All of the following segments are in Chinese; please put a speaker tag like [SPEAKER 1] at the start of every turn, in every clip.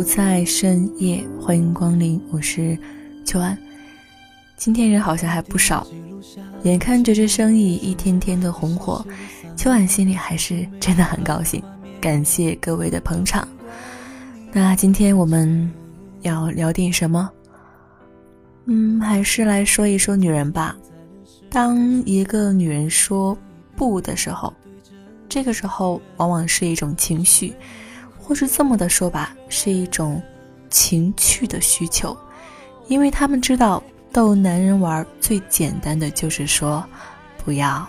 [SPEAKER 1] 不在深夜，欢迎光临，我是秋安。今天人好像还不少，眼看着这生意一天天的红火，秋安心里还是真的很高兴。感谢各位的捧场。那今天我们要聊点什么？嗯，还是来说一说女人吧。当一个女人说不的时候，这个时候往往是一种情绪。或是这么的说吧，是一种情趣的需求，因为他们知道逗男人玩最简单的就是说不要，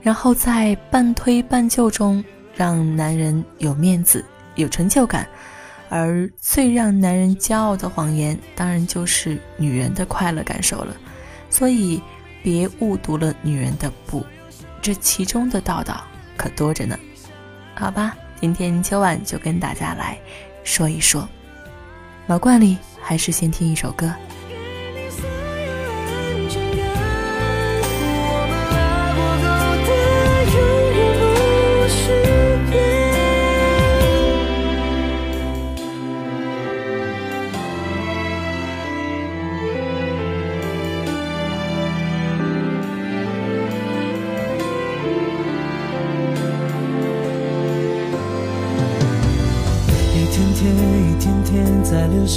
[SPEAKER 1] 然后在半推半就中让男人有面子、有成就感，而最让男人骄傲的谎言，当然就是女人的快乐感受了。所以别误读了女人的不，这其中的道道可多着呢。好吧。今天秋晚就跟大家来说一说，老惯例，还是先听一首歌。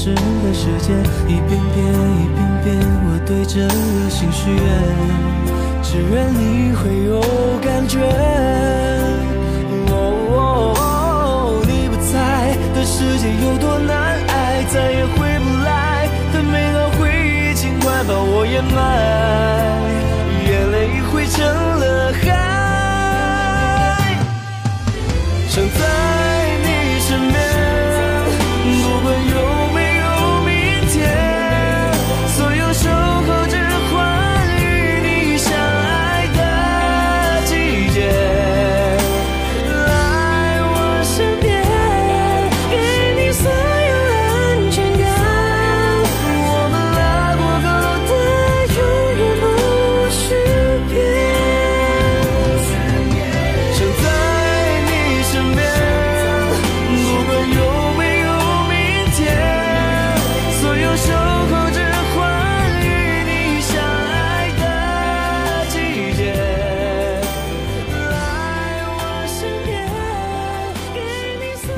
[SPEAKER 2] 流逝的时间，一遍遍，一遍遍，我对着星许愿，只愿你会有感觉。哦，你不在的世界有多难挨，再也回不来的美好回忆，尽快把我掩埋，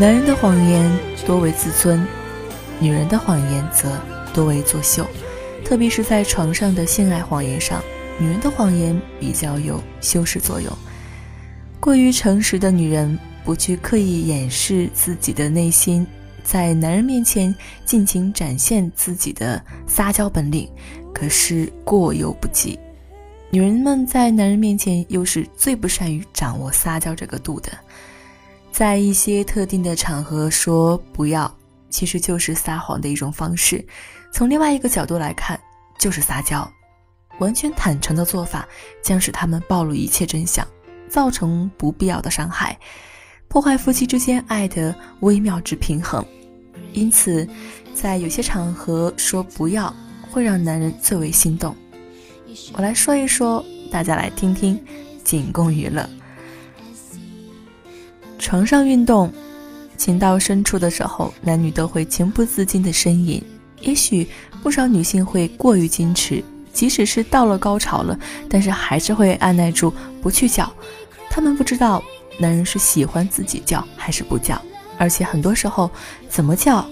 [SPEAKER 1] 男人的谎言多为自尊，女人的谎言则多为作秀。特别是在床上的性爱谎言上，女人的谎言比较有修饰作用。过于诚实的女人，不去刻意掩饰自己的内心，在男人面前尽情展现自己的撒娇本领，可是过犹不及。女人们在男人面前又是最不善于掌握撒娇这个度的。在一些特定的场合说不要，其实就是撒谎的一种方式。从另外一个角度来看，就是撒娇。完全坦诚的做法将使他们暴露一切真相，造成不必要的伤害，破坏夫妻之间爱的微妙之平衡。因此，在有些场合说不要，会让男人最为心动。我来说一说，大家来听听，仅供娱乐。床上运动，情到深处的时候，男女都会情不自禁的呻吟。也许不少女性会过于矜持，即使是到了高潮了，但是还是会按耐住不去叫。她们不知道男人是喜欢自己叫还是不叫，而且很多时候怎么叫，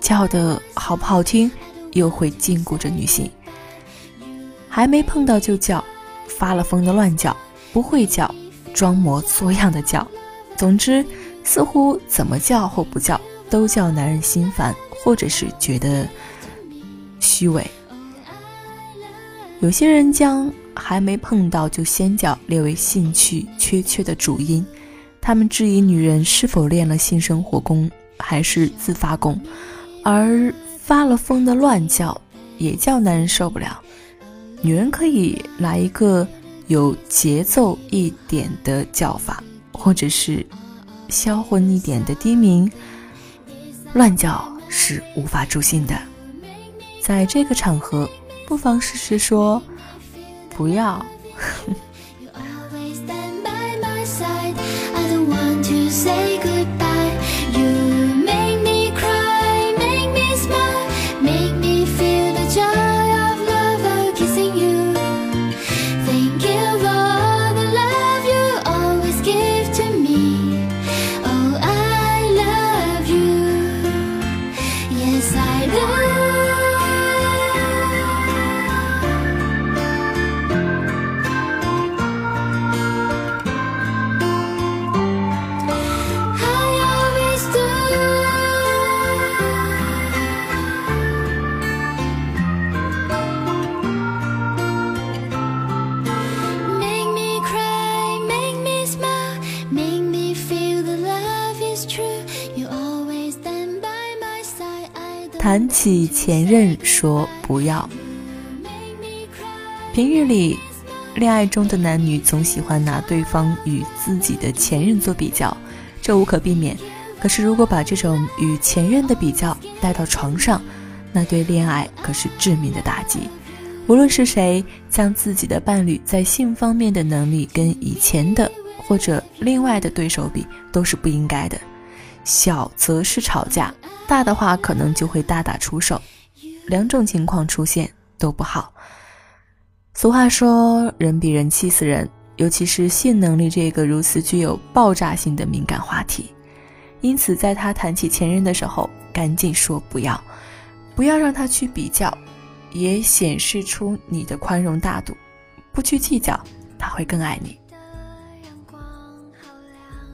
[SPEAKER 1] 叫的好不好听，又会禁锢着女性。还没碰到就叫，发了疯的乱叫，不会叫，装模作样的叫。总之，似乎怎么叫或不叫，都叫男人心烦，或者是觉得虚伪。有些人将还没碰到就先叫列为兴趣缺缺的主因，他们质疑女人是否练了性生活功还是自发功，而发了疯的乱叫也叫男人受不了。女人可以来一个有节奏一点的叫法，或者是销魂一点的低鸣，乱叫是无法助兴的。在这个场合。不妨试试说，不要。谈起前任，说不要。平日里，恋爱中的男女总喜欢拿对方与自己的前任做比较，这无可避免。可是，如果把这种与前任的比较带到床上，那对恋爱可是致命的打击。无论是谁，将自己的伴侣在性方面的能力跟以前的或者另外的对手比，都是不应该的。小则是吵架。大的话，可能就会大打出手，两种情况出现都不好。俗话说，人比人气死人，尤其是性能力这个如此具有爆炸性的敏感话题。因此，在他谈起前任的时候，赶紧说不要，不要让他去比较，也显示出你的宽容大度，不去计较，他会更爱你。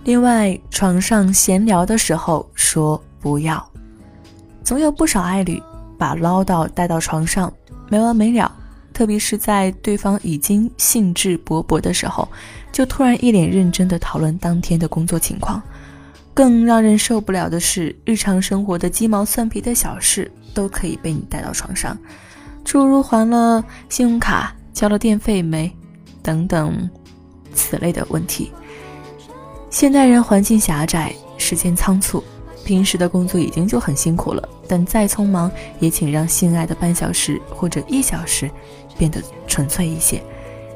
[SPEAKER 1] 另外，床上闲聊的时候说不要。总有不少爱侣把唠叨带到床上没完没了，特别是在对方已经兴致勃勃的时候，就突然一脸认真的讨论当天的工作情况。更让人受不了的是，日常生活的鸡毛蒜皮的小事都可以被你带到床上，诸如还了信用卡、交了电费没等等此类的问题。现代人环境狭窄，时间仓促。平时的工作已经就很辛苦了，但再匆忙也请让心爱的半小时或者一小时变得纯粹一些。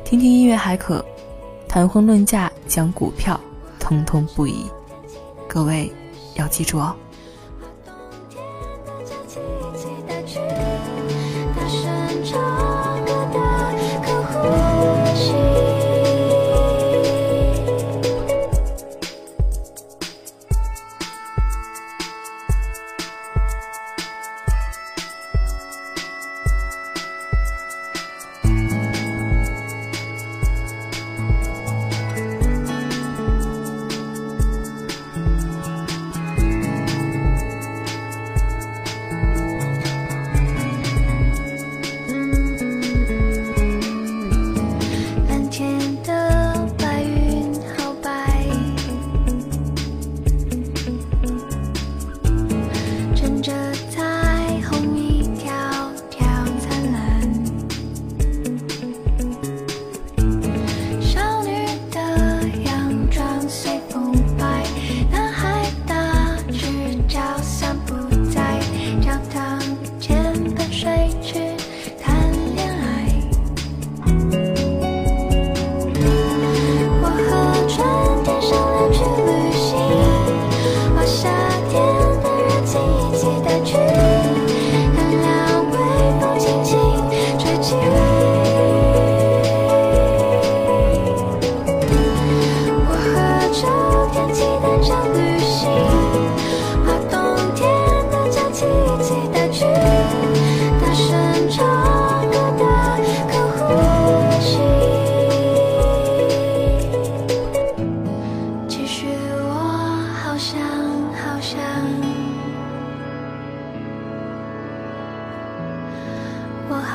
[SPEAKER 1] 听听音乐还可，谈婚论嫁讲股票，通通不宜。各位要记住哦。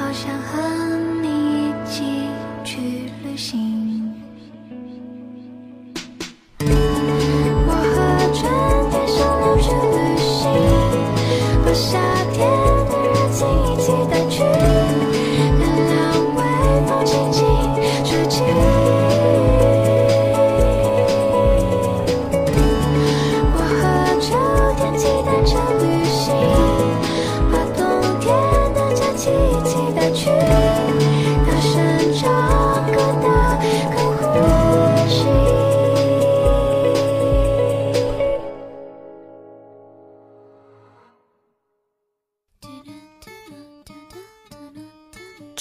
[SPEAKER 3] 好想和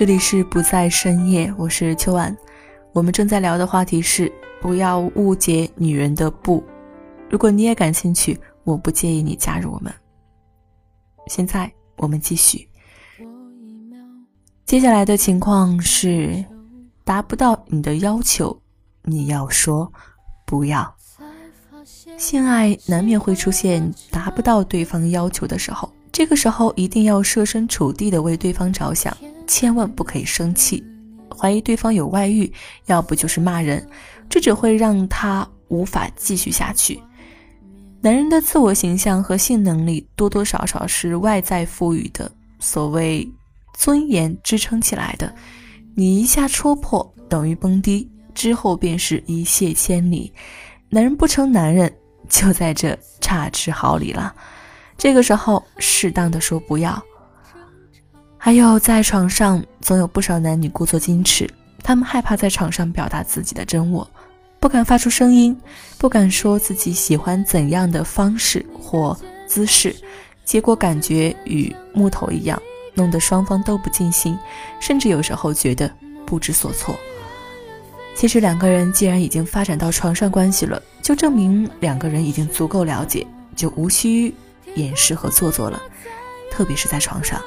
[SPEAKER 1] 这里是不在深夜，我是秋晚。我们正在聊的话题是不要误解女人的不。如果你也感兴趣，我不介意你加入我们。现在我们继续。接下来的情况是，达不到你的要求，你要说不要。性爱难免会出现达不到对方要求的时候，这个时候一定要设身处地的为对方着想。千万不可以生气，怀疑对方有外遇，要不就是骂人，这只会让他无法继续下去。男人的自我形象和性能力多多少少是外在赋予的，所谓尊严支撑起来的，你一下戳破等于崩低，之后便是一泻千里。男人不成男人，就在这差之毫厘了。这个时候，适当的说不要。还有，在床上总有不少男女故作矜持，他们害怕在床上表达自己的真我，不敢发出声音，不敢说自己喜欢怎样的方式或姿势，结果感觉与木头一样，弄得双方都不尽兴，甚至有时候觉得不知所措。其实两个人既然已经发展到床上关系了，就证明两个人已经足够了解，就无需掩饰和做作了，特别是在床上。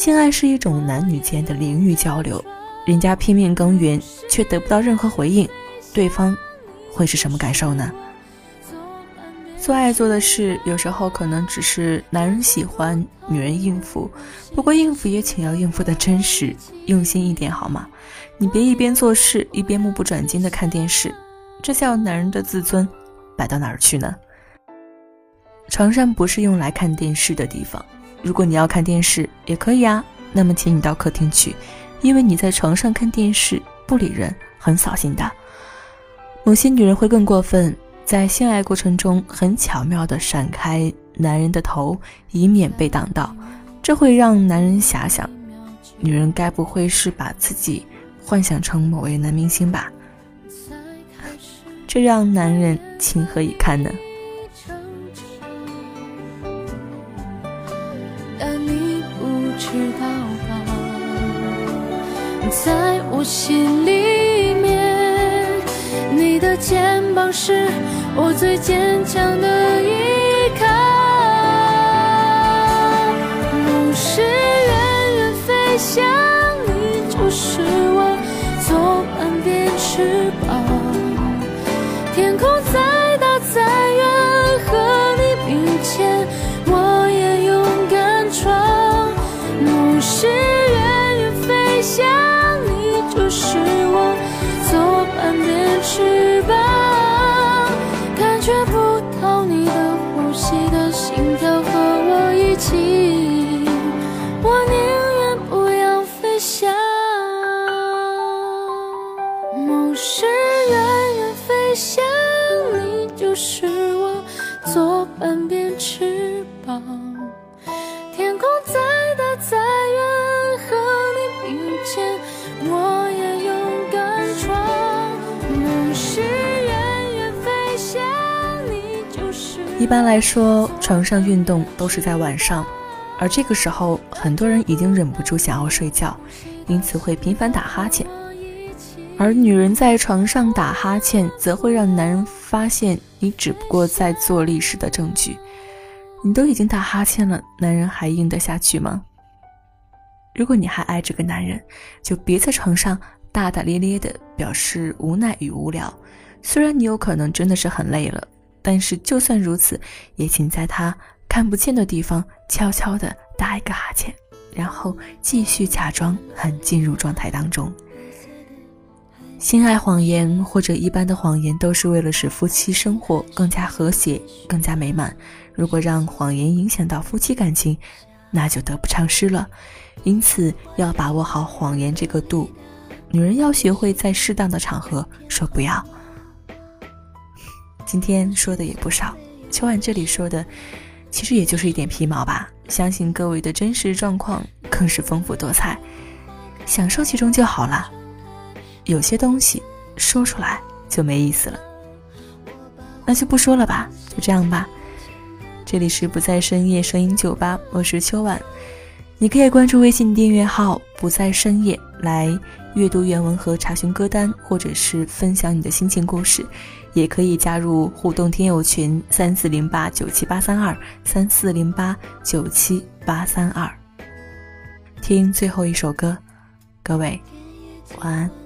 [SPEAKER 1] 性爱是一种男女间的灵域交流，人家拼命耕耘却得不到任何回应，对方会是什么感受呢？做爱做的事，有时候可能只是男人喜欢，女人应付。不过应付也请要应付的真实，用心一点好吗？你别一边做事一边目不转睛的看电视，这叫男人的自尊摆到哪儿去呢？床上不是用来看电视的地方。如果你要看电视也可以啊，那么请你到客厅去，因为你在床上看电视不理人，很扫兴的。某些女人会更过分，在性爱过程中很巧妙地闪开男人的头，以免被挡到，这会让男人遐想：女人该不会是把自己幻想成某位男明星吧？这让男人情何以堪呢？
[SPEAKER 3] 肩膀是我最坚强的依靠。梦是远远飞翔，你就是我左半边翅膀。是我左半边翅膀。天空再大再远，和你并肩，我也勇敢闯。人是远远飞。
[SPEAKER 1] 一般来说，床上运动都是在晚上，而这个时候，很多人已经忍不住想要睡觉，因此会频繁打哈欠。而女人在床上打哈欠，则会让男人发现你只不过在做历史的证据。你都已经打哈欠了，男人还硬得下去吗？如果你还爱这个男人，就别在床上大大咧咧的表示无奈与无聊。虽然你有可能真的是很累了。但是，就算如此，也请在他看不见的地方悄悄的打一个哈欠，然后继续假装很进入状态当中。性爱谎言或者一般的谎言，都是为了使夫妻生活更加和谐、更加美满。如果让谎言影响到夫妻感情，那就得不偿失了。因此，要把握好谎言这个度。女人要学会在适当的场合说不要。今天说的也不少，秋晚这里说的，其实也就是一点皮毛吧。相信各位的真实状况更是丰富多彩，享受其中就好了。有些东西说出来就没意思了，那就不说了吧，就这样吧。这里是不在深夜声音酒吧，我是秋晚。你可以关注微信订阅号“不在深夜”来阅读原文和查询歌单，或者是分享你的心情故事。也可以加入互动听友群三四零八九七八三二三四零八九七八三二。听最后一首歌，各位晚安。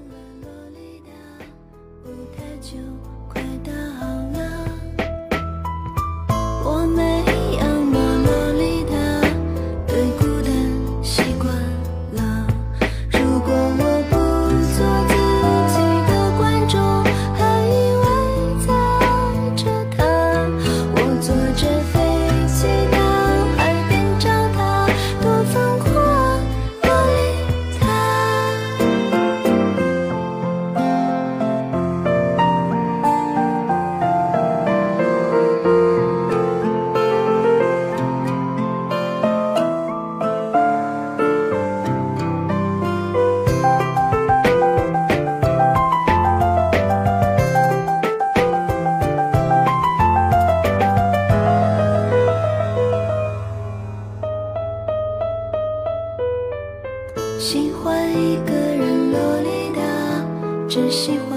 [SPEAKER 1] 只喜欢。